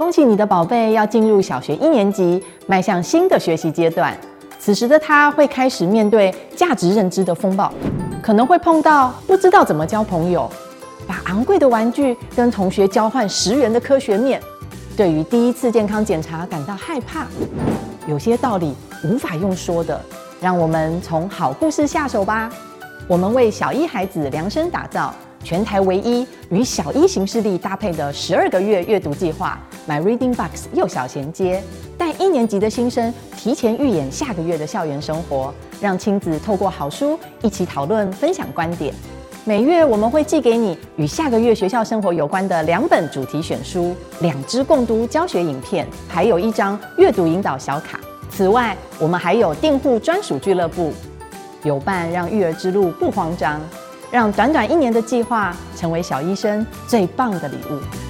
恭喜你的宝贝要进入小学一年级，迈向新的学习阶段。此时的他会开始面对价值认知的风暴，可能会碰到不知道怎么交朋友，把昂贵的玩具跟同学交换十元的科学面，对于第一次健康检查感到害怕，有些道理无法用说的。让我们从好故事下手吧。我们为小一孩子量身打造全台唯一与小一行事历搭配的十二个月阅读计划，My Reading Box 幼小衔接，带一年级的新生提前预演下个月的校园生活，让亲子透过好书一起讨论分享观点。每月我们会寄给你与下个月学校生活有关的两本主题选书、两支共读教学影片，还有一张阅读引导小卡。此外，我们还有订户专属俱乐部。有伴让育儿之路不慌张，让短短一年的计划成为小医生最棒的礼物。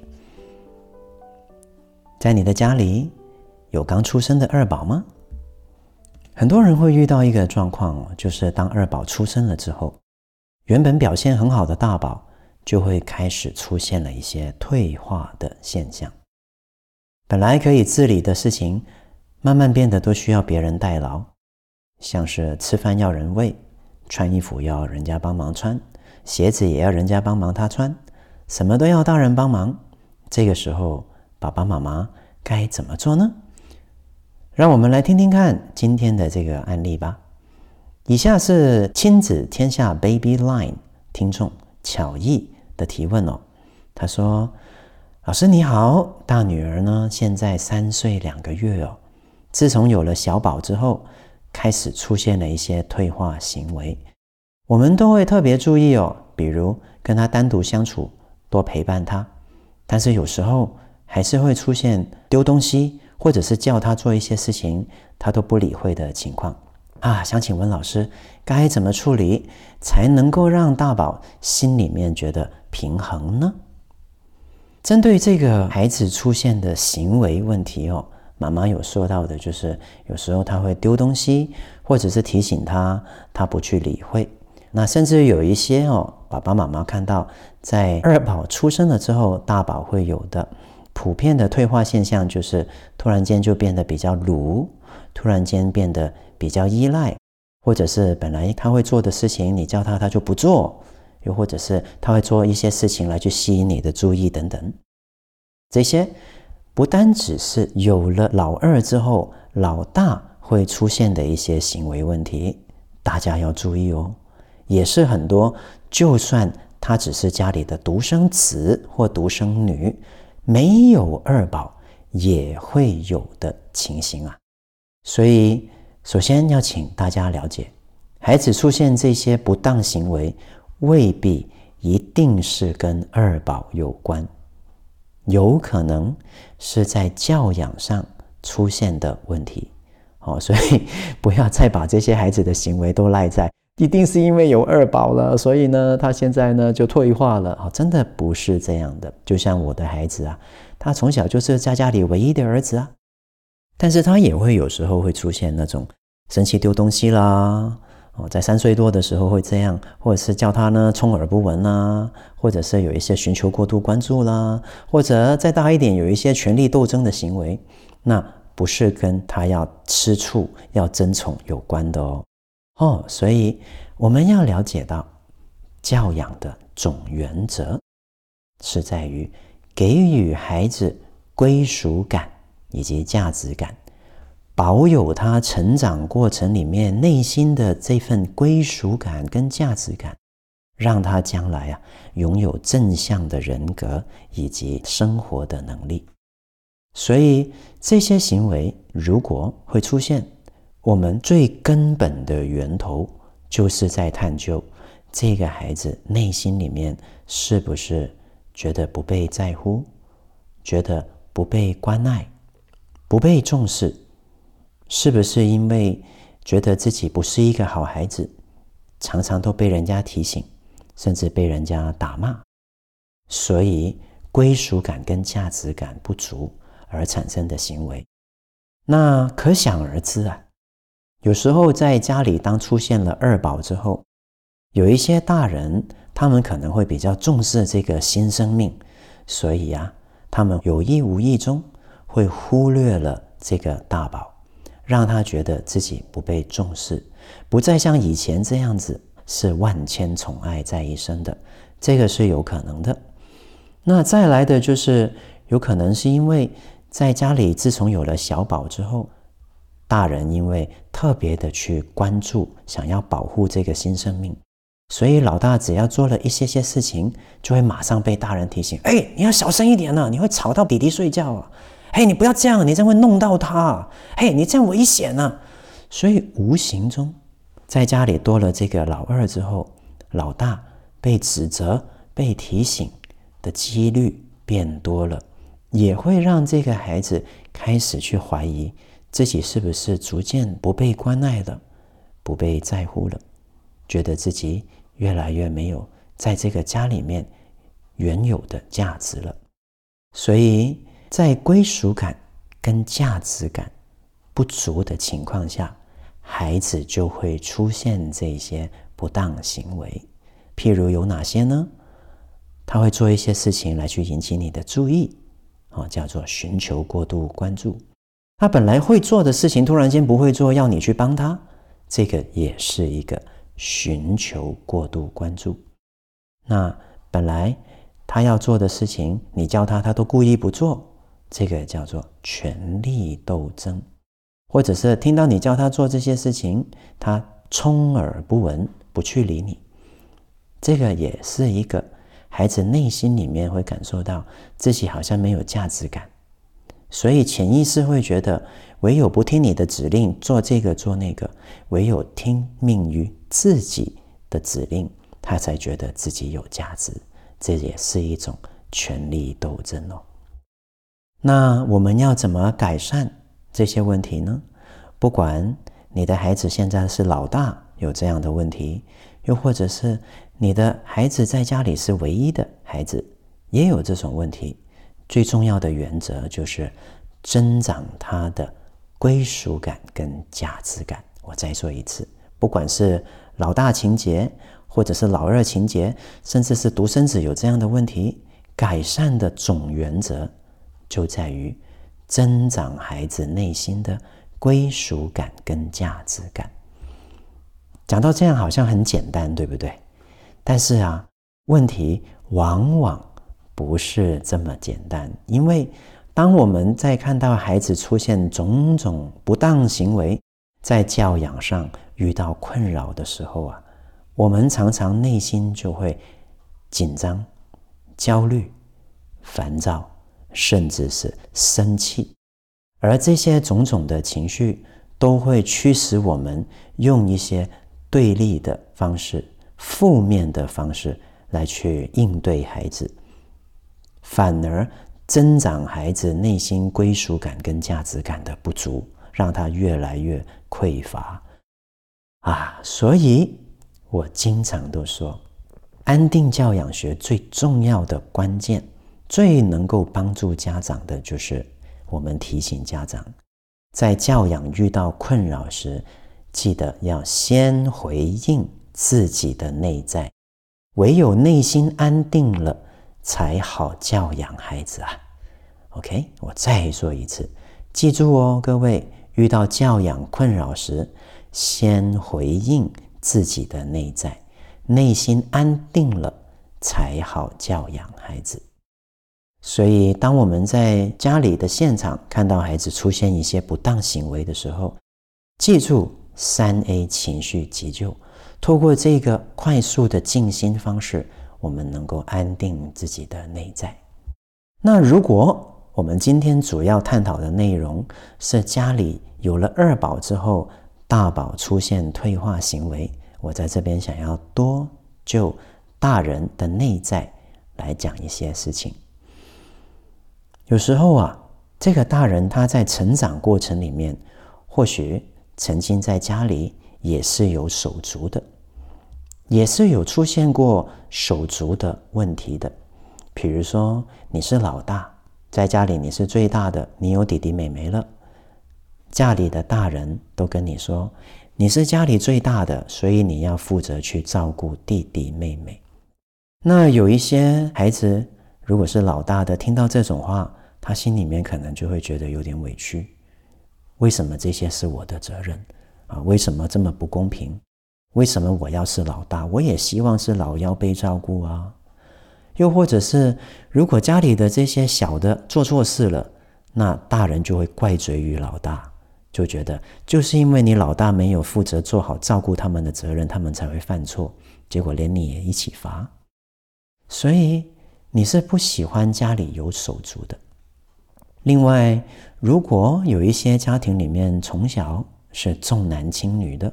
在你的家里有刚出生的二宝吗？很多人会遇到一个状况，就是当二宝出生了之后，原本表现很好的大宝就会开始出现了一些退化的现象。本来可以自理的事情，慢慢变得都需要别人代劳，像是吃饭要人喂，穿衣服要人家帮忙穿，鞋子也要人家帮忙他穿，什么都要大人帮忙。这个时候，爸爸妈妈该怎么做呢？让我们来听听看今天的这个案例吧。以下是亲子天下 Baby Line 听众巧艺的提问哦。他说：“老师你好，大女儿呢现在三岁两个月哦。自从有了小宝之后，开始出现了一些退化行为，我们都会特别注意哦，比如跟她单独相处，多陪伴她。但是有时候。”还是会出现丢东西，或者是叫他做一些事情，他都不理会的情况啊！想请问老师，该怎么处理才能够让大宝心里面觉得平衡呢？针对这个孩子出现的行为问题哦，妈妈有说到的就是，有时候他会丢东西，或者是提醒他，他不去理会。那甚至有一些哦，爸爸妈妈看到在二宝出生了之后，大宝会有的。普遍的退化现象就是突然间就变得比较鲁，突然间变得比较依赖，或者是本来他会做的事情，你叫他他就不做，又或者是他会做一些事情来去吸引你的注意等等。这些不单只是有了老二之后老大会出现的一些行为问题，大家要注意哦，也是很多就算他只是家里的独生子或独生女。没有二宝也会有的情形啊，所以首先要请大家了解，孩子出现这些不当行为，未必一定是跟二宝有关，有可能是在教养上出现的问题。哦，所以不要再把这些孩子的行为都赖在。一定是因为有二宝了，所以呢，他现在呢就退化了啊！真的不是这样的。就像我的孩子啊，他从小就是在家里唯一的儿子啊，但是他也会有时候会出现那种生气丢东西啦，哦，在三岁多的时候会这样，或者是叫他呢充耳不闻啦，或者是有一些寻求过度关注啦，或者再大一点有一些权力斗争的行为，那不是跟他要吃醋、要争宠有关的哦。哦，所以我们要了解到，教养的总原则是在于给予孩子归属感以及价值感，保有他成长过程里面内心的这份归属感跟价值感，让他将来啊拥有正向的人格以及生活的能力。所以这些行为如果会出现，我们最根本的源头就是在探究这个孩子内心里面是不是觉得不被在乎，觉得不被关爱，不被重视，是不是因为觉得自己不是一个好孩子，常常都被人家提醒，甚至被人家打骂，所以归属感跟价值感不足。而产生的行为，那可想而知啊。有时候在家里，当出现了二宝之后，有一些大人，他们可能会比较重视这个新生命，所以啊，他们有意无意中会忽略了这个大宝，让他觉得自己不被重视，不再像以前这样子是万千宠爱在一身的，这个是有可能的。那再来的就是有可能是因为。在家里，自从有了小宝之后，大人因为特别的去关注，想要保护这个新生命，所以老大只要做了一些些事情，就会马上被大人提醒：“哎，你要小声一点呢，你会吵到弟弟睡觉啊！嘿，你不要这样，你这样会弄到他。嘿，你这样危险呢。”所以无形中，在家里多了这个老二之后，老大被指责、被提醒的几率变多了。也会让这个孩子开始去怀疑自己是不是逐渐不被关爱了，不被在乎了，觉得自己越来越没有在这个家里面原有的价值了。所以在归属感跟价值感不足的情况下，孩子就会出现这些不当行为。譬如有哪些呢？他会做一些事情来去引起你的注意。啊，叫做寻求过度关注。他本来会做的事情，突然间不会做，要你去帮他，这个也是一个寻求过度关注。那本来他要做的事情，你叫他，他都故意不做，这个叫做权力斗争。或者是听到你叫他做这些事情，他充耳不闻，不去理你，这个也是一个。孩子内心里面会感受到自己好像没有价值感，所以潜意识会觉得，唯有不听你的指令，做这个做那个，唯有听命于自己的指令，他才觉得自己有价值。这也是一种权力斗争哦。那我们要怎么改善这些问题呢？不管你的孩子现在是老大，有这样的问题，又或者是。你的孩子在家里是唯一的孩子，也有这种问题。最重要的原则就是增长他的归属感跟价值感。我再说一次，不管是老大情节，或者是老二情节，甚至是独生子有这样的问题，改善的总原则就在于增长孩子内心的归属感跟价值感。讲到这样，好像很简单，对不对？但是啊，问题往往不是这么简单，因为当我们在看到孩子出现种种不当行为，在教养上遇到困扰的时候啊，我们常常内心就会紧张、焦虑、烦躁，甚至是生气，而这些种种的情绪都会驱使我们用一些对立的方式。负面的方式来去应对孩子，反而增长孩子内心归属感跟价值感的不足，让他越来越匮乏啊！所以我经常都说，安定教养学最重要的关键，最能够帮助家长的，就是我们提醒家长，在教养遇到困扰时，记得要先回应。自己的内在，唯有内心安定了，才好教养孩子啊。OK，我再说一次，记住哦，各位，遇到教养困扰时，先回应自己的内在，内心安定了，才好教养孩子。所以，当我们在家里的现场看到孩子出现一些不当行为的时候，记住三 A 情绪急救。透过这个快速的静心方式，我们能够安定自己的内在。那如果我们今天主要探讨的内容是家里有了二宝之后，大宝出现退化行为，我在这边想要多就大人的内在来讲一些事情。有时候啊，这个大人他在成长过程里面，或许曾经在家里也是有手足的。也是有出现过手足的问题的，比如说你是老大，在家里你是最大的，你有弟弟妹妹了，家里的大人都跟你说，你是家里最大的，所以你要负责去照顾弟弟妹妹。那有一些孩子，如果是老大的，听到这种话，他心里面可能就会觉得有点委屈，为什么这些是我的责任啊？为什么这么不公平？为什么我要是老大？我也希望是老幺被照顾啊。又或者是，如果家里的这些小的做错事了，那大人就会怪罪于老大，就觉得就是因为你老大没有负责做好照顾他们的责任，他们才会犯错，结果连你也一起罚。所以你是不喜欢家里有手足的。另外，如果有一些家庭里面从小是重男轻女的。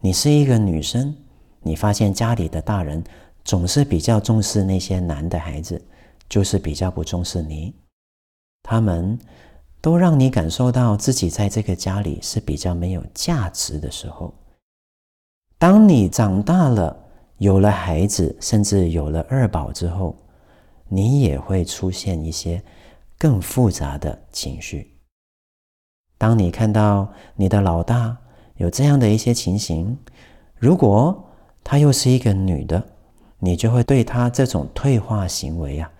你是一个女生，你发现家里的大人总是比较重视那些男的孩子，就是比较不重视你。他们都让你感受到自己在这个家里是比较没有价值的时候。当你长大了，有了孩子，甚至有了二宝之后，你也会出现一些更复杂的情绪。当你看到你的老大，有这样的一些情形，如果她又是一个女的，你就会对她这种退化行为啊，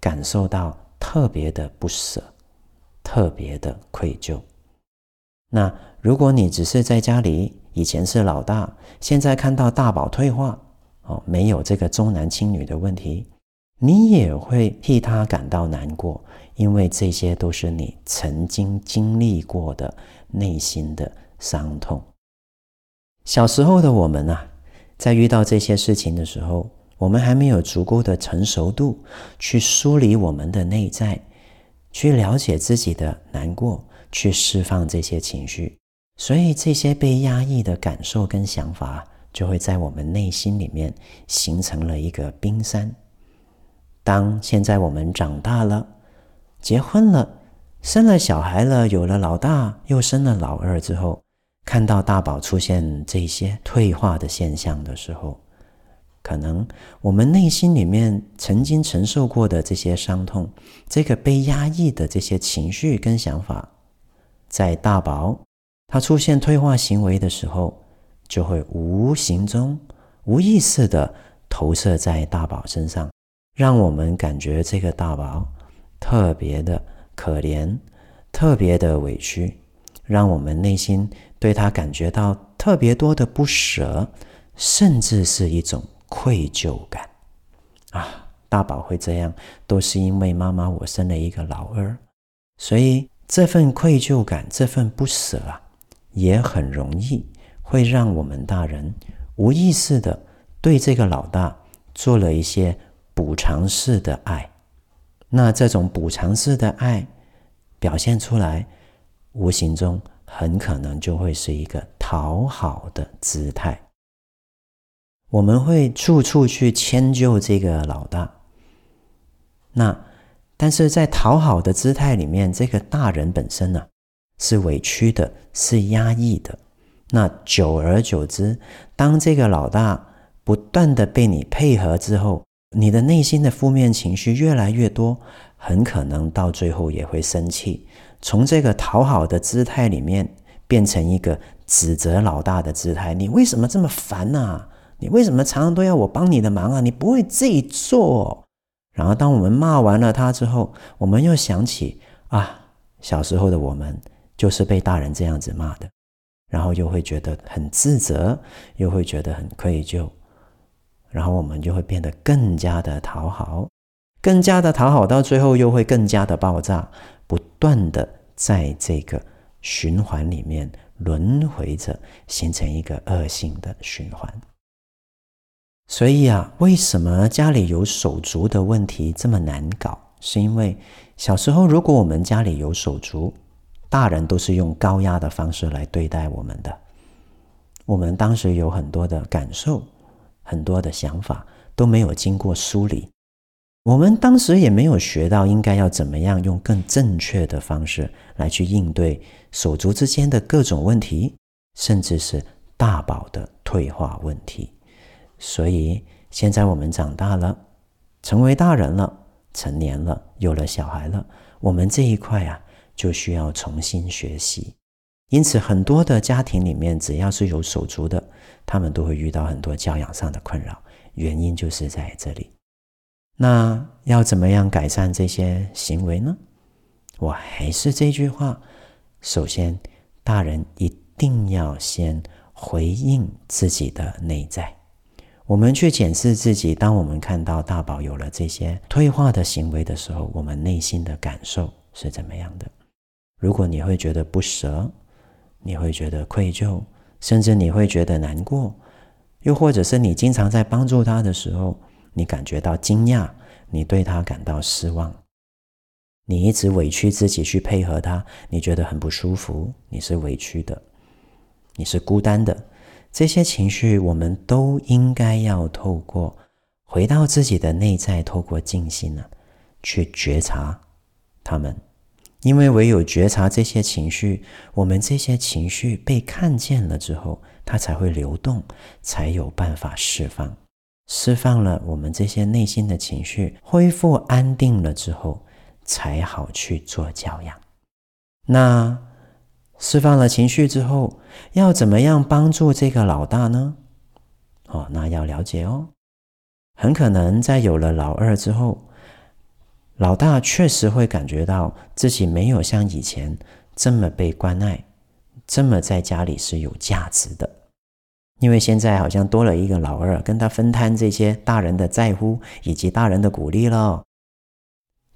感受到特别的不舍，特别的愧疚。那如果你只是在家里，以前是老大，现在看到大宝退化，哦，没有这个重男轻女的问题，你也会替他感到难过，因为这些都是你曾经经历过的内心的。伤痛。小时候的我们啊，在遇到这些事情的时候，我们还没有足够的成熟度去梳理我们的内在，去了解自己的难过，去释放这些情绪，所以这些被压抑的感受跟想法，就会在我们内心里面形成了一个冰山。当现在我们长大了，结婚了，生了小孩了，有了老大，又生了老二之后，看到大宝出现这些退化的现象的时候，可能我们内心里面曾经承受过的这些伤痛，这个被压抑的这些情绪跟想法，在大宝他出现退化行为的时候，就会无形中、无意识地投射在大宝身上，让我们感觉这个大宝特别的可怜，特别的委屈，让我们内心。对他感觉到特别多的不舍，甚至是一种愧疚感啊！大宝会这样，都是因为妈妈我生了一个老二，所以这份愧疚感、这份不舍啊，也很容易会让我们大人无意识的对这个老大做了一些补偿式的爱。那这种补偿式的爱表现出来，无形中。很可能就会是一个讨好的姿态，我们会处处去迁就这个老大。那但是在讨好的姿态里面，这个大人本身呢，是委屈的，是压抑的。那久而久之，当这个老大不断的被你配合之后，你的内心的负面情绪越来越多，很可能到最后也会生气。从这个讨好的姿态里面变成一个指责老大的姿态，你为什么这么烦啊？你为什么常常都要我帮你的忙啊？你不会自己做。然后当我们骂完了他之后，我们又想起啊，小时候的我们就是被大人这样子骂的，然后又会觉得很自责，又会觉得很愧疚，然后我们就会变得更加的讨好，更加的讨好，到最后又会更加的爆炸。不断的在这个循环里面轮回着，形成一个恶性的循环。所以啊，为什么家里有手足的问题这么难搞？是因为小时候，如果我们家里有手足，大人都是用高压的方式来对待我们的。我们当时有很多的感受，很多的想法都没有经过梳理。我们当时也没有学到应该要怎么样用更正确的方式来去应对手足之间的各种问题，甚至是大宝的退化问题。所以现在我们长大了，成为大人了，成年了，有了小孩了，我们这一块啊，就需要重新学习。因此，很多的家庭里面，只要是有手足的，他们都会遇到很多教养上的困扰，原因就是在这里。那要怎么样改善这些行为呢？我还是这句话，首先，大人一定要先回应自己的内在。我们去检视自己，当我们看到大宝有了这些退化的行为的时候，我们内心的感受是怎么样的？如果你会觉得不舍，你会觉得愧疚，甚至你会觉得难过，又或者是你经常在帮助他的时候，你感觉到惊讶，你对他感到失望，你一直委屈自己去配合他，你觉得很不舒服，你是委屈的，你是孤单的。这些情绪，我们都应该要透过回到自己的内在，透过静心呢，去觉察他们。因为唯有觉察这些情绪，我们这些情绪被看见了之后，它才会流动，才有办法释放。释放了我们这些内心的情绪，恢复安定了之后，才好去做教养。那。释放了情绪之后，要怎么样帮助这个老大呢？哦，那要了解哦。很可能在有了老二之后，老大确实会感觉到自己没有像以前这么被关爱，这么在家里是有价值的。因为现在好像多了一个老二，跟他分摊这些大人的在乎以及大人的鼓励了，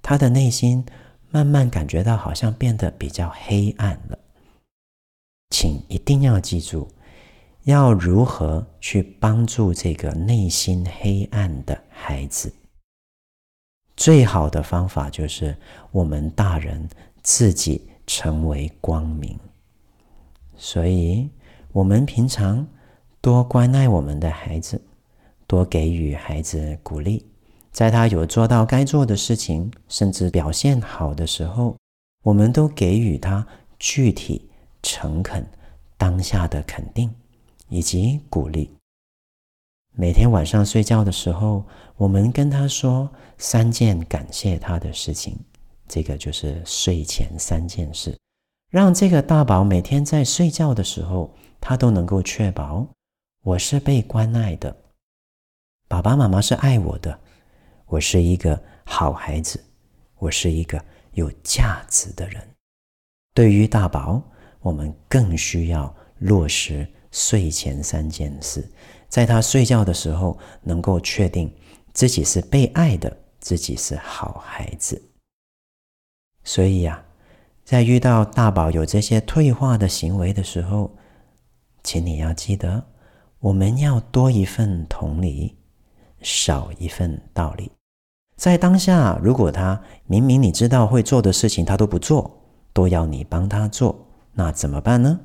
他的内心慢慢感觉到好像变得比较黑暗了。请一定要记住，要如何去帮助这个内心黑暗的孩子。最好的方法就是我们大人自己成为光明。所以，我们平常多关爱我们的孩子，多给予孩子鼓励，在他有做到该做的事情，甚至表现好的时候，我们都给予他具体。诚恳当下的肯定以及鼓励。每天晚上睡觉的时候，我们跟他说三件感谢他的事情，这个就是睡前三件事，让这个大宝每天在睡觉的时候，他都能够确保我是被关爱的，爸爸妈妈是爱我的，我是一个好孩子，我是一个有价值的人。对于大宝。我们更需要落实睡前三件事，在他睡觉的时候，能够确定自己是被爱的，自己是好孩子。所以呀，在遇到大宝有这些退化的行为的时候，请你要记得，我们要多一份同理，少一份道理。在当下，如果他明明你知道会做的事情，他都不做，都要你帮他做。那怎么办呢？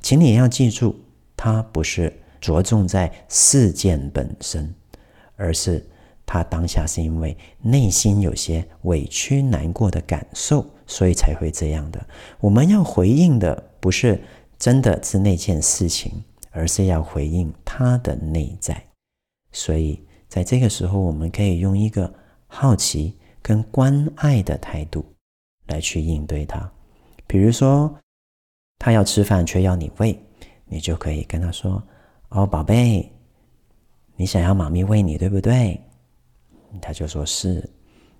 请你要记住，他不是着重在事件本身，而是他当下是因为内心有些委屈、难过的感受，所以才会这样的。我们要回应的不是真的是那件事情，而是要回应他的内在。所以在这个时候，我们可以用一个好奇跟关爱的态度来去应对他，比如说。他要吃饭却要你喂，你就可以跟他说：“哦，宝贝，你想要妈咪喂你，对不对？”他就说是。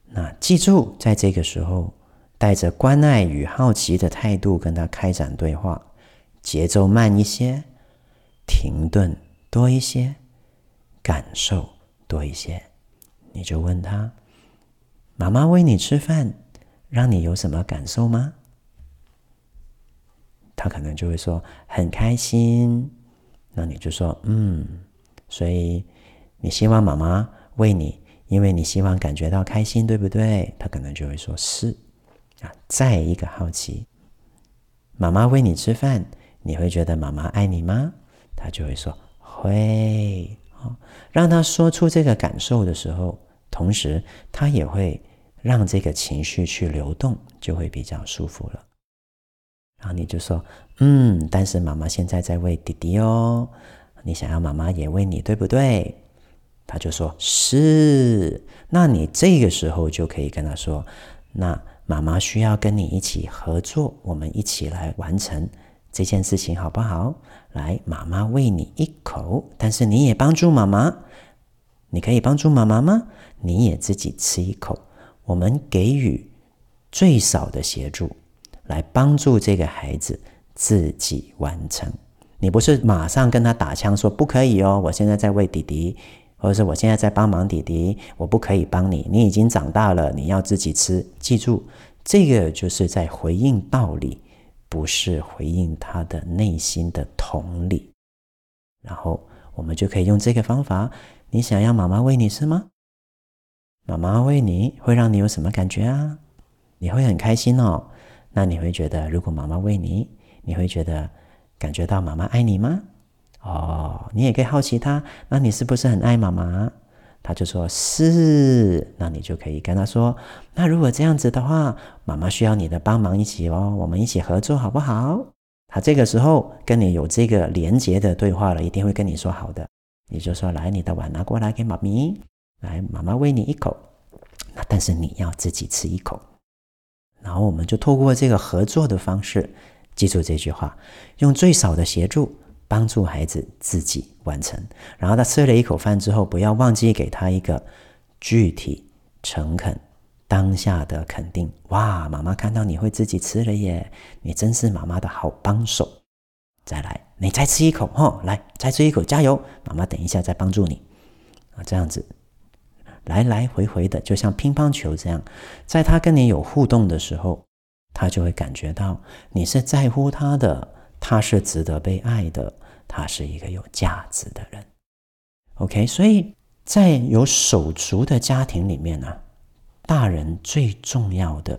那记住，在这个时候，带着关爱与好奇的态度跟他开展对话，节奏慢一些，停顿多一些，感受多一些。你就问他：“妈妈喂你吃饭，让你有什么感受吗？”他可能就会说很开心，那你就说嗯，所以你希望妈妈喂你，因为你希望感觉到开心，对不对？他可能就会说是啊。再一个好奇，妈妈喂你吃饭，你会觉得妈妈爱你吗？他就会说会。好，让他说出这个感受的时候，同时他也会让这个情绪去流动，就会比较舒服了。然后你就说，嗯，但是妈妈现在在喂弟弟哦，你想要妈妈也喂你，对不对？他就说是。那你这个时候就可以跟他说，那妈妈需要跟你一起合作，我们一起来完成这件事情，好不好？来，妈妈喂你一口，但是你也帮助妈妈。你可以帮助妈妈吗？你也自己吃一口。我们给予最少的协助。来帮助这个孩子自己完成。你不是马上跟他打枪说不可以哦，我现在在喂弟弟，或者是我现在在帮忙弟弟，我不可以帮你。你已经长大了，你要自己吃。记住，这个就是在回应道理，不是回应他的内心的同理。然后我们就可以用这个方法。你想要妈妈喂你吃吗？妈妈喂你会让你有什么感觉啊？你会很开心哦。那你会觉得，如果妈妈喂你，你会觉得感觉到妈妈爱你吗？哦，你也可以好奇他，那你是不是很爱妈妈？他就说是，那你就可以跟他说，那如果这样子的话，妈妈需要你的帮忙一起哦，我们一起合作好不好？他这个时候跟你有这个连接的对话了，一定会跟你说好的。你就说，来，你的碗拿过来给妈咪，来，妈妈喂你一口，那但是你要自己吃一口。然后我们就透过这个合作的方式，记住这句话，用最少的协助帮助孩子自己完成。然后他吃了一口饭之后，不要忘记给他一个具体、诚恳、当下的肯定。哇，妈妈看到你会自己吃了耶，你真是妈妈的好帮手。再来，你再吃一口，哦，来，再吃一口，加油，妈妈等一下再帮助你。啊，这样子。来来回回的，就像乒乓球这样，在他跟你有互动的时候，他就会感觉到你是在乎他的，他是值得被爱的，他是一个有价值的人。OK，所以在有手足的家庭里面呢，大人最重要的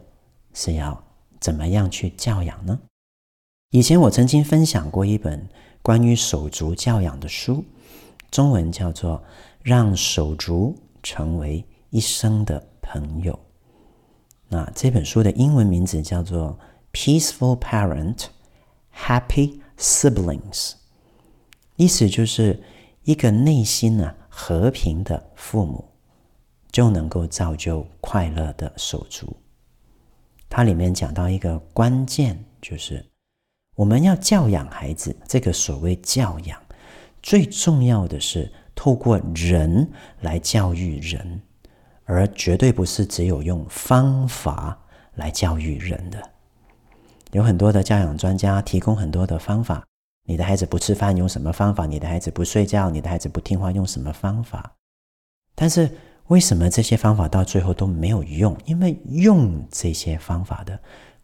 是要怎么样去教养呢？以前我曾经分享过一本关于手足教养的书，中文叫做《让手足》成为一生的朋友。那这本书的英文名字叫做《Peaceful Parent, Happy Siblings》，意思就是一个内心啊和平的父母，就能够造就快乐的手足。它里面讲到一个关键，就是我们要教养孩子，这个所谓教养，最重要的是。透过人来教育人，而绝对不是只有用方法来教育人的。有很多的教养专家提供很多的方法。你的孩子不吃饭，用什么方法？你的孩子不睡觉，你的孩子不听话，用什么方法？但是为什么这些方法到最后都没有用？因为用这些方法的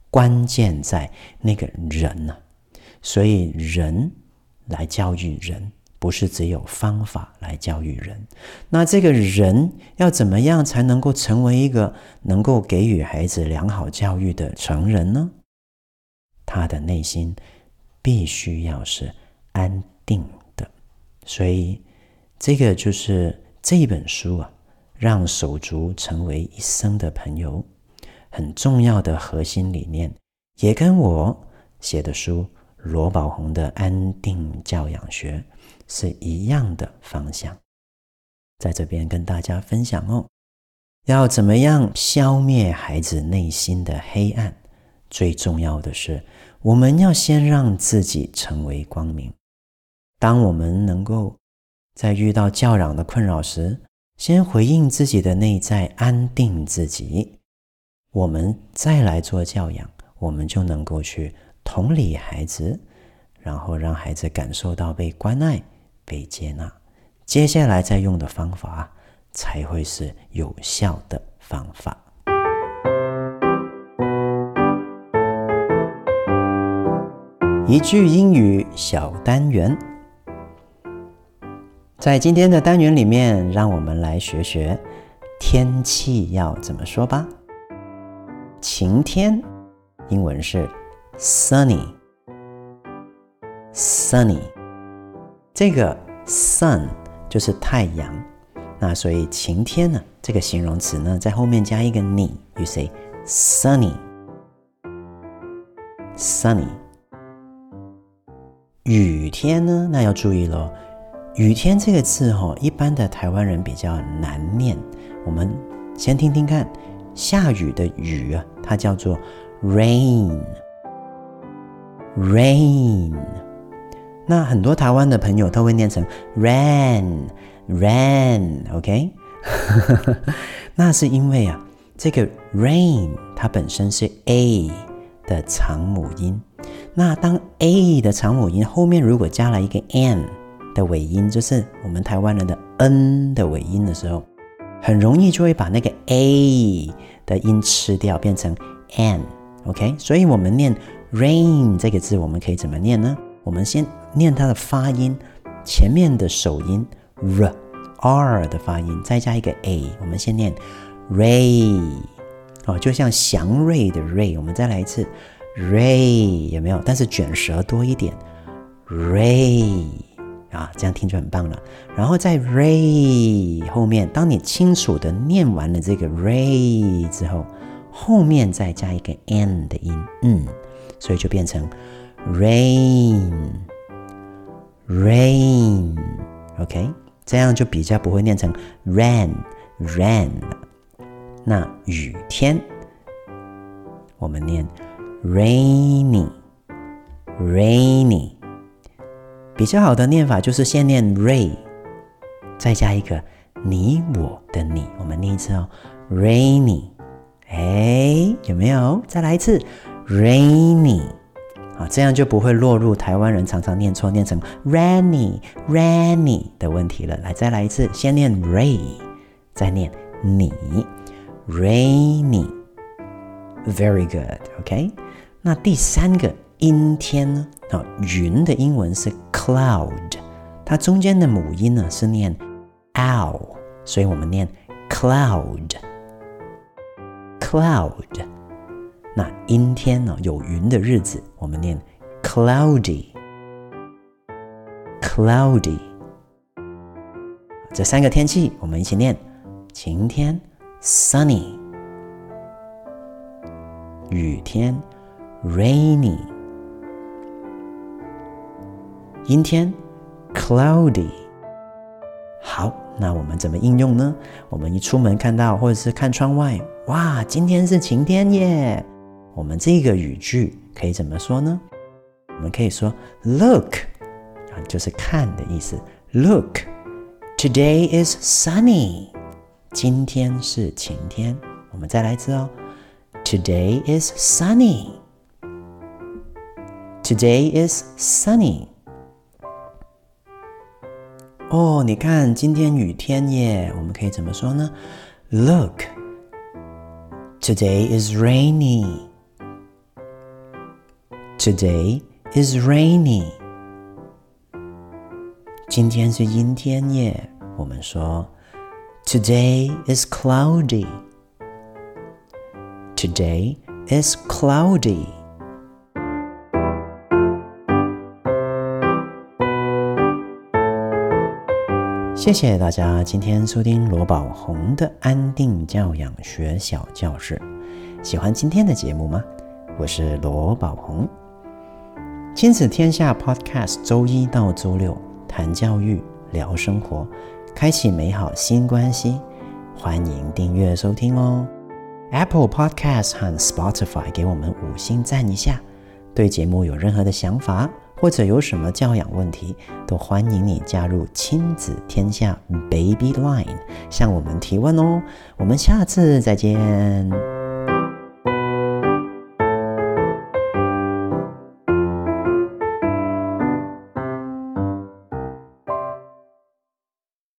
关键在那个人呢。所以人来教育人。不是只有方法来教育人，那这个人要怎么样才能够成为一个能够给予孩子良好教育的成人呢？他的内心必须要是安定的，所以这个就是这本书啊，让手足成为一生的朋友，很重要的核心理念，也跟我写的书罗宝红的安定教养学。是一样的方向，在这边跟大家分享哦。要怎么样消灭孩子内心的黑暗？最重要的是，我们要先让自己成为光明。当我们能够在遇到教养的困扰时，先回应自己的内在，安定自己，我们再来做教养，我们就能够去同理孩子，然后让孩子感受到被关爱。被接纳，接下来再用的方法才会是有效的方法。一句英语小单元，在今天的单元里面，让我们来学学天气要怎么说吧。晴天，英文是 sunny，sunny。这个 sun 就是太阳，那所以晴天呢，这个形容词呢，在后面加一个你，you say sunny，sunny。雨天呢，那要注意喽。雨天这个字哈，一般的台湾人比较难念。我们先听听看，下雨的雨啊，它叫做 rain，rain。那很多台湾的朋友都会念成 rain，rain，OK？那是因为啊，这个 rain 它本身是 a 的长母音。那当 a 的长母音后面如果加了一个 n。的尾音就是我们台湾人的 n 的尾音的时候，很容易就会把那个 a 的音吃掉，变成 n，OK？所以我们念 rain 这个字，我们可以怎么念呢？我们先念它的发音，前面的首音 r r 的发音，再加一个 a，我们先念 ray，哦，就像祥瑞的瑞，我们再来一次 ray，有没有？但是卷舌多一点，ray。啊，这样听就很棒了。然后在 ray 后面，当你清楚地念完了这个 ray 之后，后面再加一个 n 的音，嗯，所以就变成 rain，rain，OK，这样就比较不会念成 ran，ran。那雨天，我们念 rainy，rainy。比较好的念法就是先念 ray，再加一个你我的你，我们念一次哦，rainy，哎，有没有？再来一次，rainy，啊，这样就不会落入台湾人常常念错，念成 rainy，rainy 的问题了。来，再来一次，先念 ray，再念你，rainy，very good，OK？那第三个阴天呢？啊，云的英文是 cloud，它中间的母音呢是念 ow，所以我们念 cloud，cloud。那阴天呢，有云的日子，我们念 cloudy，cloudy。这三个天气我们一起念：晴天 sunny，雨天 rainy。阴天，cloudy。好，那我们怎么应用呢？我们一出门看到，或者是看窗外，哇，今天是晴天耶！我们这个语句可以怎么说呢？我们可以说，look，啊，就是看的意思。Look，today is sunny。今天是晴天。我们再来一次哦，today is sunny。Today is sunny。哦，你看，今天雨天耶，我们可以怎么说呢？Look, today is rainy. Today is rainy. 今天是阴天耶，我们说，Today is cloudy. Today is cloudy. 谢谢大家今天收听罗宝红的安定教养学小教室。喜欢今天的节目吗？我是罗宝红，亲子天下 Podcast，周一到周六谈教育、聊生活，开启美好新关系。欢迎订阅收听哦。Apple Podcast 和 Spotify 给我们五星赞一下。对节目有任何的想法，或者有什么教养问题，都欢迎你加入亲子天下 Baby Line，向我们提问哦。我们下次再见。